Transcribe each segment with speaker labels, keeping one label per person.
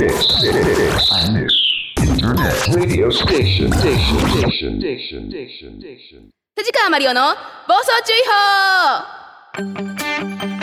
Speaker 1: 藤川マリオの暴走注意報。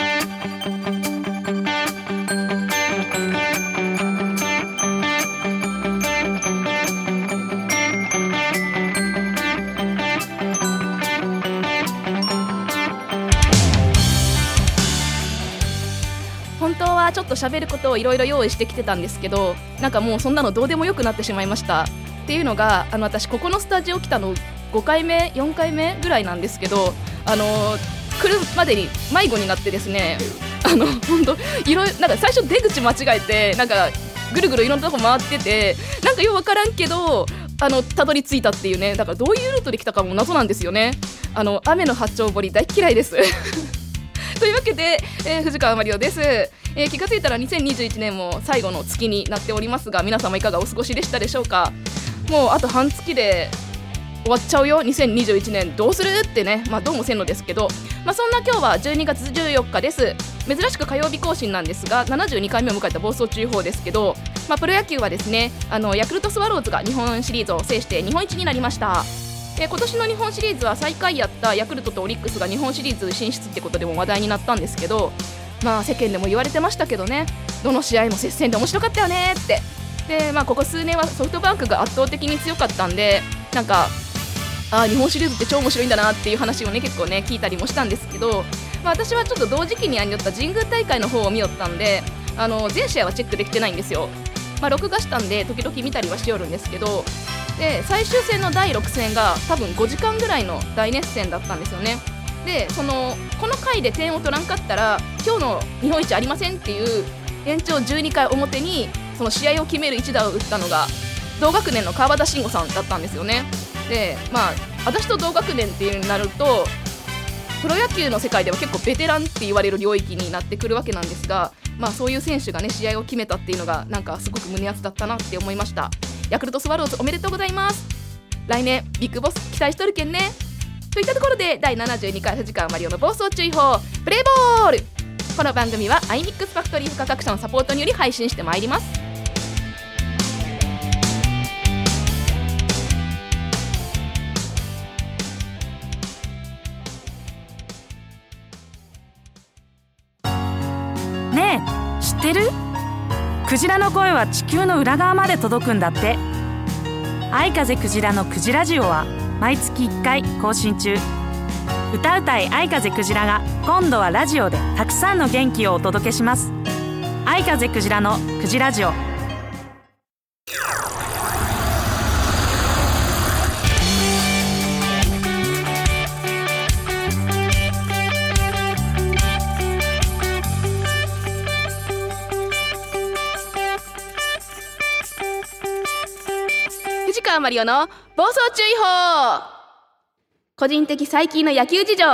Speaker 1: はちょっと喋ることをいろいろ用意してきてたんですけどなんかもうそんなのどうでもよくなってしまいました。っていうのがあの私ここのスタジオ来たの5回目4回目ぐらいなんですけどあの来るまでに迷子になってですねあの本当いろいろなんか最初出口間違えてなんかぐるぐるいろんなとこ回っててなんかようわからんけどあのたどり着いたっていうねだからどういうルートで来たかも謎なんですよね。あの雨の八丁堀大嫌いです。というわけで、えー藤川マリオです、えー気がついたら2021年も最後の月になっておりますが皆様いかがお過ごしでしたでしょうか？もうあと半月で終わっちゃうよ？2021年どうする？ってね。まあどうもせんのですけど。まあそんな今日は12月14日です。珍しく火曜日更新なんですが72回目を迎えた暴走注意報ですけどまあプロ野球はですねあのヤクルトスワローズが日本シリーズを制して日本一になりました。えー今年の日本シリーズは最下位やったヤクルトとオリックスが日本シリーズ進出ってことでも話題になったんですけどまあ世間でも言われてましたけどね。どの試合も接戦で面白かったよねって。でまあここ数年はソフトバンクが圧倒的に強かったんでなんかあ日本シリーズって超面白いんだなっていう話をね結構ね聞いたりもしたんですけど、まあ、私はちょっと同時期にやりよった神宮大会の方を見よったんであの全試合はチェックできてないんですよ、まあ、録画したんで時々見たりはしよるんですけどで最終戦の第6戦が多分5時間ぐらいの大熱戦だったんですよね。でそのこの回で点を取らんかったら今日の日本一ありませんっていう延長12回表にその試合を決める一打を打ったのが同学年の川端慎吾さんだったんですよね。でまあ私と同学年っていうになるとプロ野球の世界では結構ベテランって言われる領域になってくるわけなんですが、まあ、そういう選手がね試合を決めたっていうのがなんかすごく胸熱だったなって思いました。ヤクルトスワローズおめでとうございます。来年ビッグボス期待しとるけんね。といったところで第72回藤川マリオの暴走注意報プレイボール。この番組は iMix ファクトリー付加各社のサポートにより配信してまいります。
Speaker 2: ねえ知ってる？クジラの声は地球の裏側まで届くんだって。愛風クジラのクジラジオは毎月1回更新中。歌うたい愛風クジラが今度はラジオでたくさんの元気をお届けします。愛風クジラのクジラジオ。
Speaker 1: 川マリオの暴走注意報。個人的最近の野球事情。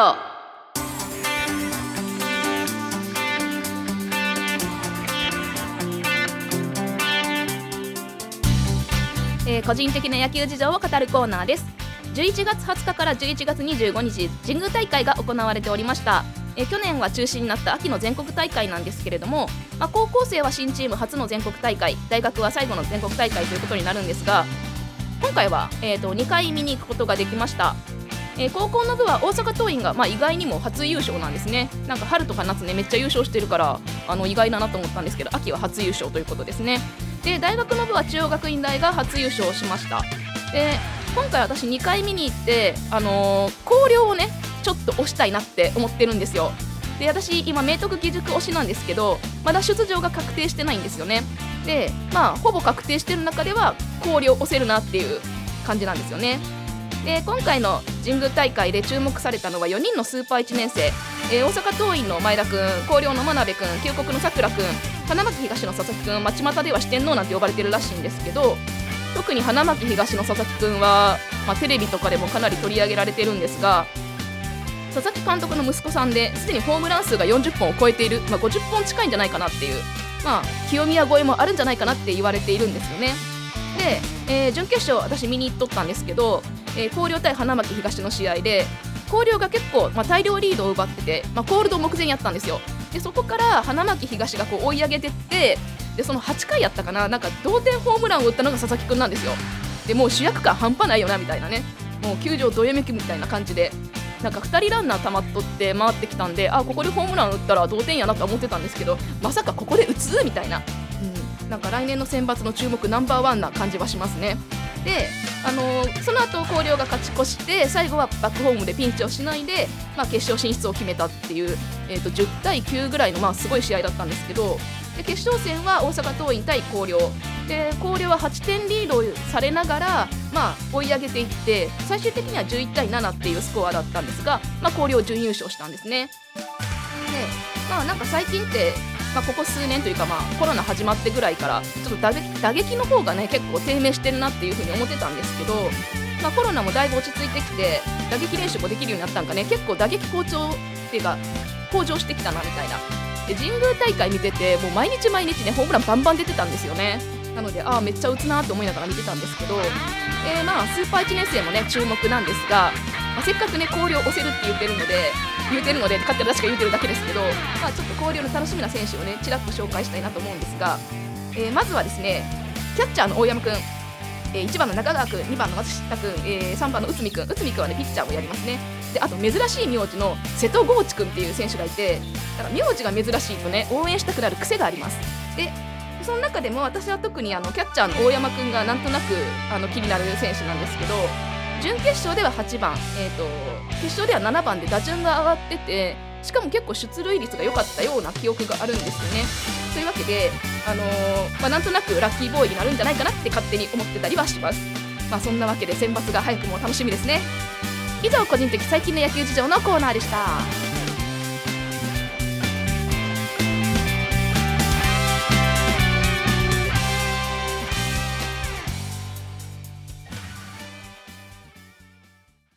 Speaker 1: えー個人的な野球事情を語るコーナーです。11月20日から11月25日神宮大会が行われておりました。えー去年は中止になった秋の全国大会なんですけれども、まあ、高校生は新チーム初の全国大会大学は最後の全国大会ということになるんですが今回は、えー、と2回見に行くことができました、えー高校の部は大阪桐蔭が、まあ、意外にも初優勝なんですね。なんか春とか夏ねめっちゃ優勝してるからあの意外だなと思ったんですけど秋は初優勝ということですね。で大学の部は中央学院大が初優勝しました。で今回私2回見に行ってあのー広陵をねちょっと押したいなって思ってるんですよ。で私今明徳義塾推しなんですけどまだ出場が確定してないんですよね。でまあほぼ確定してる中では氷を押せるなっていう感じなんですよね。で今回の神宮大会で注目されたのは4人のスーパー1年生、えー大阪桐蔭の前田君広陵の真鍋君旧国のさくら君花巻東の佐々木君町股では四天王なんて呼ばれてるらしいんですけど特に花巻東の佐々木君は、まあ、テレビとかでもかなり取り上げられてるんですが佐々木監督の息子さんですでにホームラン数が40本を超えている、まあ、50本近いんじゃないかなっていう、まあ、清宮超えもあるんじゃないかなって言われているんですよね。で、えー準決勝私見に行っとったんですけど、えー広陵対花巻東の試合で広陵が結構、まあ、大量リードを奪ってて、まあ、コールド目前やったんですよ。でそこから花巻東がこう追い上げてってでその8回やったかななんか同点ホームランを打ったのが佐々木君なんですよ。でもう主役感半端ないよなみたいなね。もう球場どよめきみたいな感じで。なんか2人ランナーたまっとって回ってきたんであここでホームラン打ったら同点やなと思ってたんですけどまさかここで打つ？みたいな、うん、なんか来年の選抜の注目ナンバーワンな感じはしますね。で、あのー、その後広陵が勝ち越して最後はバックホームでピンチをしないで、まあ、決勝進出を決めたっていう、えー、と10対9ぐらいの、まあ、すごい試合だったんですけどで決勝戦は大阪桐蔭対広陵。で広陵は8点リードされながら、まあ、追い上げていって最終的には11対7っていうスコアだったんですが、まあ、広陵準優勝したんですね。でまあなんか最近ってまあ、ここ数年というか、まあ、コロナ始まってぐらいからちょっと打撃打撃の方がね結構低迷してるなっていうふうに思ってたんですけど、まあ、コロナもだいぶ落ち着いてきて打撃練習もできるようになったんかね。結構打撃好調っていうか向上してきたなみたいな。で神宮大会見ててもう毎日毎日ねホームランバンバン出てたんですよね。なのでああめっちゃ打つなと思いながら見てたんですけど、えー、まあスーパー1年生もね注目なんですが、まあ、せっかくね広陵押せるって言ってるので言うてるので勝手に確か言うてるだけですけど、まあ、ちょっと広陵の楽しみな選手をねちらっと紹介したいなと思うんですが、えー、まずはですねキャッチャーの大山君、えー、1番の中川君2番の松下君、えー、3番の内海君内海君はねピッチャーをやりますね。であと珍しい名字の瀬戸郷地君っていう選手がいてだから名字が珍しいとね応援したくなる癖があります。でその中でも私は特にあのキャッチャーの大山君がなんとなくあの気になる選手なんですけど準決勝では8番、えーと、決勝では7番で打順が上がっててしかも結構出塁率が良かったような記憶があるんですよね。というわけで、あのー、まあ、なんとなくラッキーボーイになるんじゃないかなって勝手に思ってたりはします。まあ、そんなわけで選抜が早くも楽しみですね。以上個人的最近の野球事情のコーナーでした。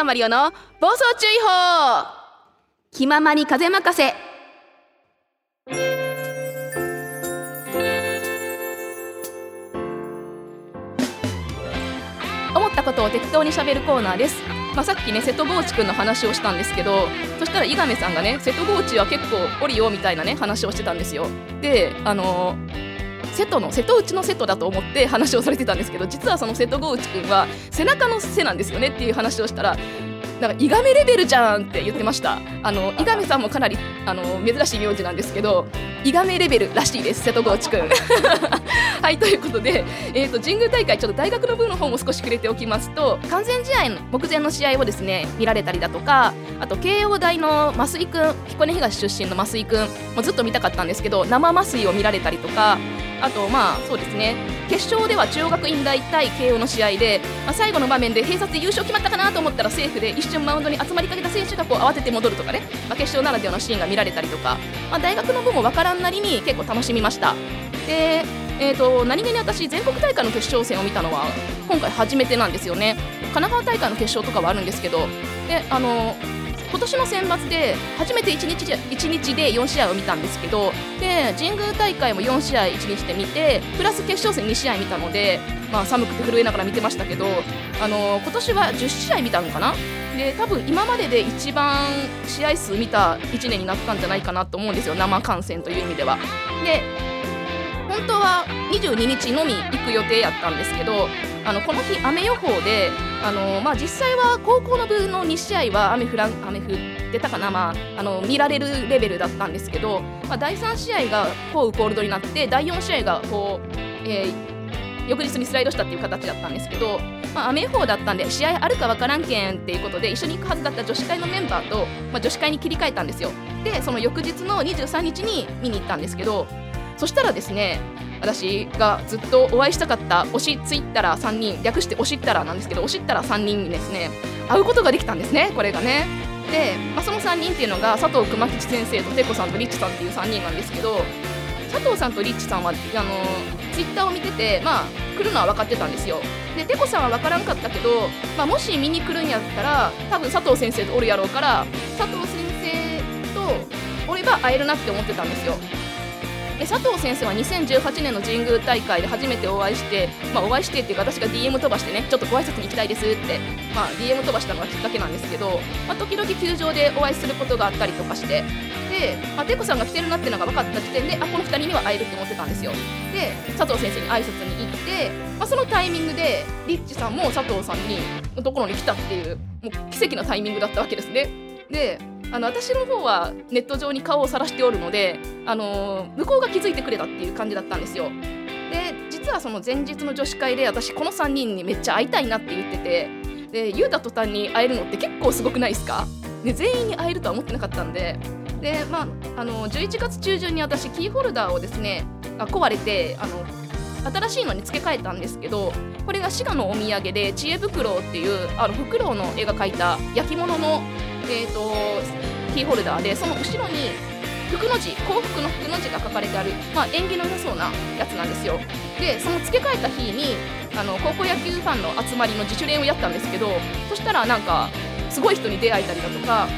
Speaker 1: 川マリオの暴走注意報。気ままに風任せ。思ったことを適当にしゃべるコーナーです。まあ、さっきね瀬戸郷地君の話をしたんですけどそしたら伊亀さんがね瀬戸郷地は結構おりよみたいなね話をしてたんですよ。であのー瀬戸の瀬戸内の瀬戸だと思って話をされてたんですけど実はその瀬戸郷内くんは背中の背なんですよねっていう話をしたらなんか、イガメレベルじゃんって言ってました。あの、イガメさんもかなり、あの、珍しい名字なんですけど、イガメレベルらしいです、瀬戸内くん。はい、ということで、え、ー、と、神宮大会、ちょっと大学の部の方も少し触れておきますと、完全試合の目前の試合をですね、見られたりだとか、あと、慶応大の増井くん、彦根東出身の増井くん、もずっと見たかったんですけど、生増井を見られたりとか、あと、まあ、そうですね、決勝では中央学院大対慶応の試合で、まあ、最後の場面で併殺で優勝決まったかなと思ったらセーフで一瞬マウンドに集まりかけた選手がこう慌てて戻るとかね、まあ、決勝ならではのシーンが見られたりとか、まあ、大学の部も分からんなりに結構楽しみました。で、えーと、何気に私全国大会の決勝戦を見たのは今回初めてなんですよね。神奈川大会の決勝とかはあるんですけど。であの今年の選抜で初めて1日で ,1 日で4試合を見たんですけどで神宮大会も4試合1日で見てプラス決勝戦2試合見たので、まあ、寒くて震えながら見てましたけどあの今年は10試合見たのかな？で多分今までで一番試合数見た1年になったんじゃないかなと思うんですよ生観戦という意味では。で本当は22日のみ行く予定やったんですけどあのこの日雨予報であの、まあ、実際は高校の部の2試合は雨降ら雨降ってたかな、まあ、あの見られるレベルだったんですけど、まあ、第3試合が降雨コールドになって第4試合がこう、えー、翌日にスライドしたっていう形だったんですけど、まあ、雨予報だったんで試合あるか分からんけんっていうことで一緒に行くはずだった女子会のメンバーと、まあ、女子会に切り替えたんですよ。でその翌日の23日に見に行ったんですけどそしたらですね私がずっとお会いしたかった推しツイッター3人略して推しったらなんですけど推しったら3人にですね会うことができたんですねこれがね。で、まあ、その3人っていうのが佐藤熊吉先生とてこさんとリッチさんっていう3人なんですけど佐藤さんとリッチさんはあのツイッターを見ててまあ来るのは分かってたんですよ。でてこさんは分からんかったけど、まあ、もし見に来るんやったら多分佐藤先生とおるやろうから佐藤先生とおれば会えるなって思ってたんですよ。で佐藤先生は2018年の神宮大会で初めてお会いして、まあ、お会いしてっていうか私が DM 飛ばしてねちょっとご挨拶に行きたいですって、まあ、DM 飛ばしたのがきっかけなんですけど、まあ、時々球場でお会いすることがあったりとかしてで、まあ、テコさんが来てるなっていうのが分かった時点であこの2人には会えるって思ってたんですよ。で佐藤先生に挨拶に行って、まあ、そのタイミングでリッチさんも佐藤さんにのところに来たっていうもう奇跡のタイミングだったわけですね。であの私の方はネット上に顔を晒しておるので、あの向こうが気づいてくれたっていう感じだったんですよ。で実はその前日の女子会で私この3人にめっちゃ会いたいなって言っててで言うた途端に会えるのって結構すごくないですか？で全員に会えるとは思ってなかったんでで、まあ、あの11月中旬に私キーホルダーをですね壊れてあの新しいのに付け替えたんですけどこれが滋賀のお土産で知恵袋っていうあのフクロウの絵が描いた焼き物のえーと、キーホルダーでその後ろに福の字幸福の福の字が書かれてある、まあ、縁起の良さそうなやつなんですよ。でその付け替えた日にあの高校野球ファンの集まりの自主練をやったんですけどそしたらなんかすごい人に出会えたりだとか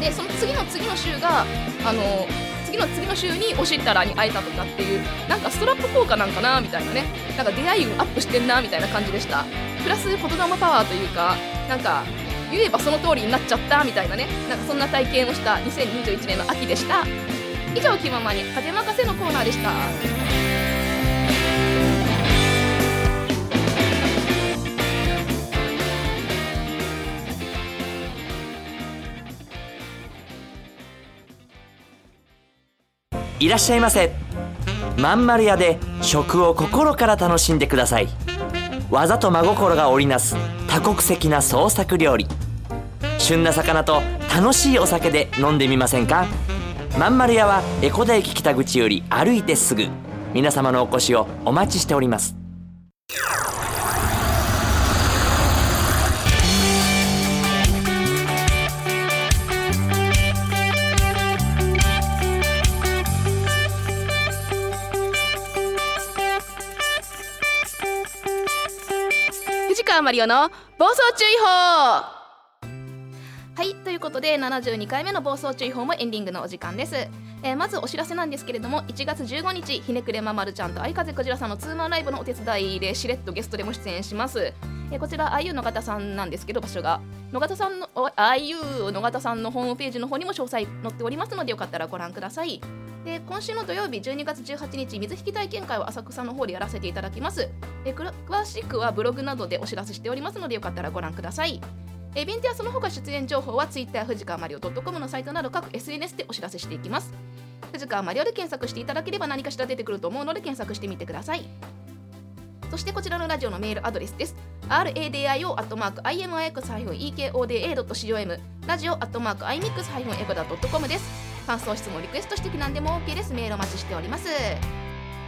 Speaker 1: でその次の次の週があの次の次の週におしったらに会えたとかっていうなんかストラップ効果なんかなみたいなね。なんか出会い運アップしてんなみたいな感じでした。プラス言霊パワーというかなんか言えばその通りになっちゃったみたいなね。なんかそんな体験をした2021年の秋でした。以上気ままに風任せのコーナーでした。
Speaker 3: いらっしゃいませ。まんまる屋で食を心から楽しんでください。技と真心が織りなす多国籍な創作料理。旬な魚と楽しいお酒で飲んでみませんか？まんまる屋は江古田駅北口より歩いてすぐ。皆様のお越しをお待ちしております。
Speaker 1: 藤川マリオの暴走注意報。はいということで72回目の暴走注意報もエンディングのお時間です、えーまずお知らせなんですけれども1月15日ひねくれままるちゃんと相風こじらさんのツーマンライブのお手伝いでしれっとゲストでも出演します、えーこちら IU の方さんなんですけど場所が野方さんの IU 野方さんのホームページの方にも詳細載っておりますのでよかったらご覧ください。で今週の土曜日12月18日水引き体験会を浅草の方でやらせていただきます。詳しくはブログなどでお知らせしておりますのでよかったらご覧ください。えイベントやその他出演情報は Twitter 藤川マリオ .com のサイトなど各 SNS でお知らせしていきます藤川マリオで検索していただければ何かしら出てくると思うので検索してみてくださいそしてこちらのラジオのメールアドレスです。radio.imix-ekoda.com ラジオ .imix-ekoda.com です。感想、質問、リクエスト指摘なんでも OK です。メールお待ちしております。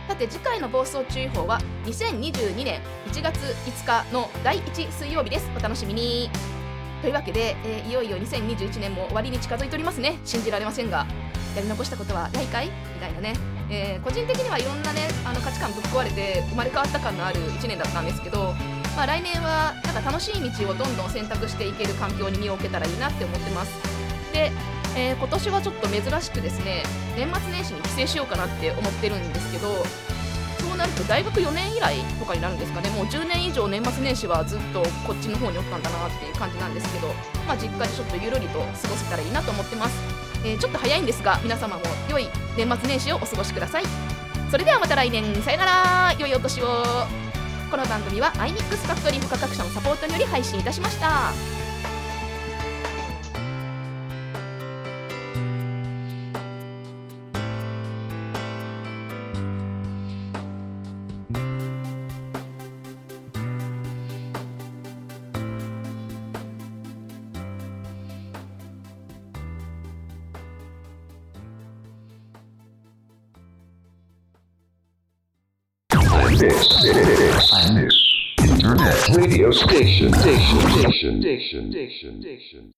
Speaker 1: さて次回の暴走注意報は2022年1月5日の第1水曜日です。お楽しみに。というわけで、えーいよいよ2021年も終わりに近づいておりますね。信じられませんが、やり残したことはないかい？みたいなね。えー個人的にはいろんなねあの価値観ぶっ壊れて生まれ変わった感のある1年だったんですけど、まあ、来年はなんか楽しい道をどんどん選択していける環境に身を置けたらいいなって思ってますで、えー今年はちょっと珍しくですね年末年始に帰省しようかなって思ってるんですけどなると大学4年以来とかになるんですかね。もう10年以上年末年始はずっとこっちの方におったんだなっていう感じなんですけど、まあ、実家でちょっとゆるりと過ごせたらいいなと思ってます。えーちょっと早いんですが皆様も良い年末年始をお過ごしください。それではまた来年。さよなら。良いお年を。この番組は iMix ファクトリー他各社のサポートにより配信いたしました。
Speaker 4: This, this, this, Internet radio station, station, station, station, station, station.